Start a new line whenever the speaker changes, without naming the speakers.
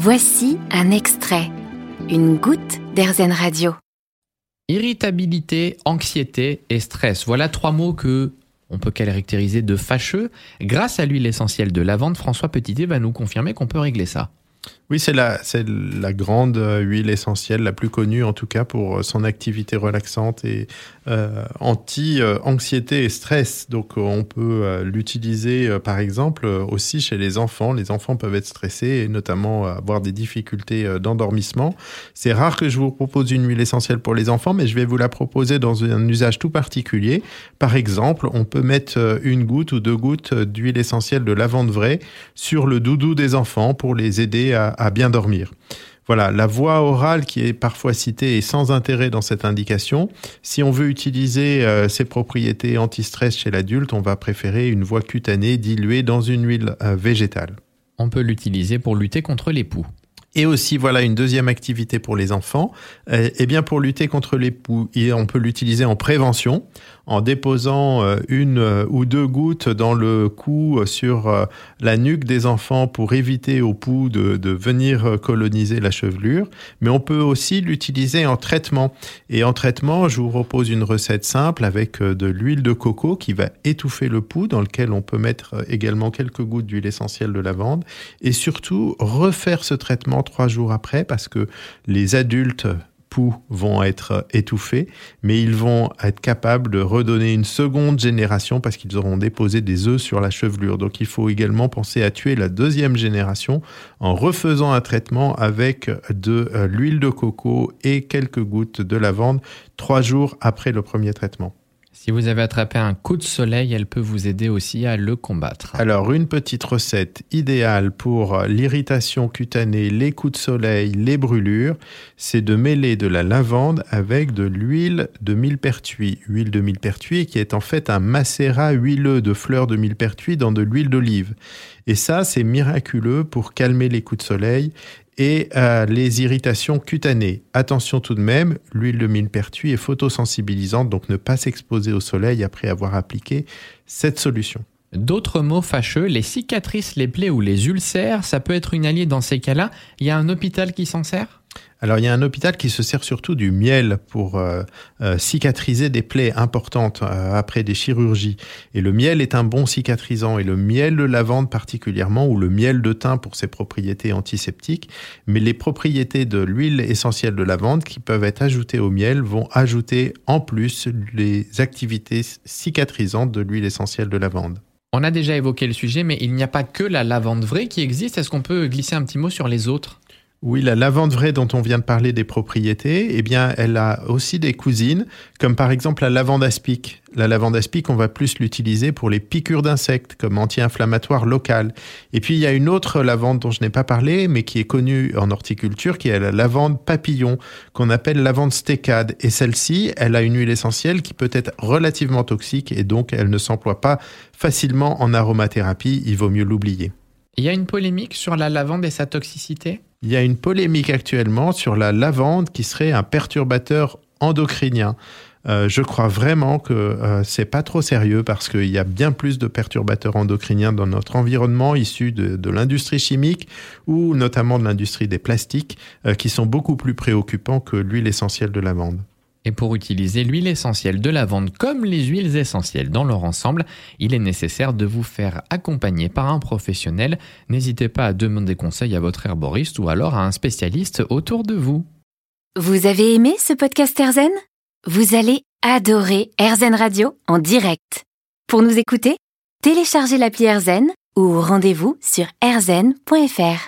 Voici un extrait, une goutte d'Airzen Radio.
Irritabilité, anxiété et stress. Voilà trois mots que on peut caractériser de fâcheux. Grâce à l'huile essentielle de lavande, François Petitet va nous confirmer qu'on peut régler ça.
Oui, c'est la, c'est la grande euh, huile essentielle, la plus connue en tout cas pour euh, son activité relaxante et euh, anti-anxiété et stress. Donc on peut l'utiliser par exemple aussi chez les enfants. Les enfants peuvent être stressés et notamment avoir des difficultés d'endormissement. C'est rare que je vous propose une huile essentielle pour les enfants, mais je vais vous la proposer dans un usage tout particulier. Par exemple, on peut mettre une goutte ou deux gouttes d'huile essentielle de lavande vraie sur le doudou des enfants pour les aider à bien dormir. Voilà, la voix orale qui est parfois citée est sans intérêt dans cette indication. Si on veut utiliser euh, ces propriétés anti-stress chez l'adulte, on va préférer une voix cutanée diluée dans une huile euh, végétale.
On peut l'utiliser pour lutter contre les poux.
Et aussi, voilà, une deuxième activité pour les enfants. Euh, eh bien, pour lutter contre les poux, on peut l'utiliser en prévention, en déposant euh, une euh, ou deux gouttes dans le cou sur la nuque des enfants pour éviter aux poux de, venir coloniser la chevelure. Mais on peut aussi l'utiliser en traitement. Et en traitement, je vous propose une recette simple avec de l'huile de coco qui va étouffer le pouls, dans lequel on peut mettre également quelques gouttes d'huile essentielle de lavande. Et surtout, refaire ce traitement trois jours après parce que les adultes poux vont être étouffés, mais ils vont être capables de redonner une seconde génération parce qu'ils auront déposé des œufs sur la chevelure. Donc il faut également penser à tuer la deuxième génération en refaisant un traitement avec de euh, l'huile de coco et quelques gouttes de lavande trois jours après le premier traitement.
Si vous avez attrapé un coup de soleil, elle peut vous aider aussi à le combattre.
Alors, une petite recette idéale pour l'irritation cutanée, les coups de soleil, les brûlures, c'est de mêler de la lavande avec de l'huile de millepertuis. Huile de millepertuis qui est en fait un macérat huileux de fleurs de millepertuis dans de l'huile d'olive. Et ça, c'est miraculeux pour calmer les coups de soleil et euh, les irritations cutanées. Attention tout de même, l'huile de millepertuis est photosensibilisante, donc ne pas s'exposer au soleil après avoir appliqué cette solution.
D'autres mots fâcheux, les cicatrices, les plaies ou les ulcères, ça peut être une alliée dans ces cas-là. Il y a un hôpital qui s'en sert?
Alors il y a un hôpital qui se sert surtout du miel pour euh, euh, cicatriser des plaies importantes euh, après des chirurgies. Et le miel est un bon cicatrisant et le miel de lavande particulièrement ou le miel de thym pour ses propriétés antiseptiques. Mais les propriétés de l'huile essentielle de lavande qui peuvent être ajoutées au miel vont ajouter en plus les activités cicatrisantes de l'huile essentielle de lavande.
On a déjà évoqué le sujet, mais il n'y a pas que la lavande vraie qui existe. Est-ce qu'on peut glisser un petit mot sur les autres?
Oui, la lavande vraie dont on vient de parler des propriétés, eh bien, elle a aussi des cousines, comme par exemple la lavande aspic. La lavande aspic, on va plus l'utiliser pour les piqûres d'insectes, comme anti-inflammatoire local. Et puis, il y a une autre lavande dont je n'ai pas parlé, mais qui est connue en horticulture, qui est la lavande papillon, qu'on appelle lavande stécade. Et celle-ci, elle a une huile essentielle qui peut être relativement toxique, et donc elle ne s'emploie pas facilement en aromathérapie. Il vaut mieux l'oublier.
Il y a une polémique sur la lavande et sa toxicité?
Il y a une polémique actuellement sur la lavande qui serait un perturbateur endocrinien. Euh, je crois vraiment que euh, c'est pas trop sérieux parce qu'il y a bien plus de perturbateurs endocriniens dans notre environnement issus de, l'industrie chimique ou notamment de l'industrie des plastiques euh, qui sont beaucoup plus préoccupants que l'huile essentielle de lavande.
Et pour utiliser l'huile essentielle de lavande comme les huiles essentielles dans leur ensemble, il est nécessaire de vous faire accompagner par un professionnel. N'hésitez pas à demander conseil à votre herboriste ou alors à un spécialiste autour de vous.
Vous avez aimé ce podcast Erzen Vous allez adorer Erzen Radio en direct. Pour nous écouter, téléchargez l'appli Erzen ou rendez-vous sur erzen.fr.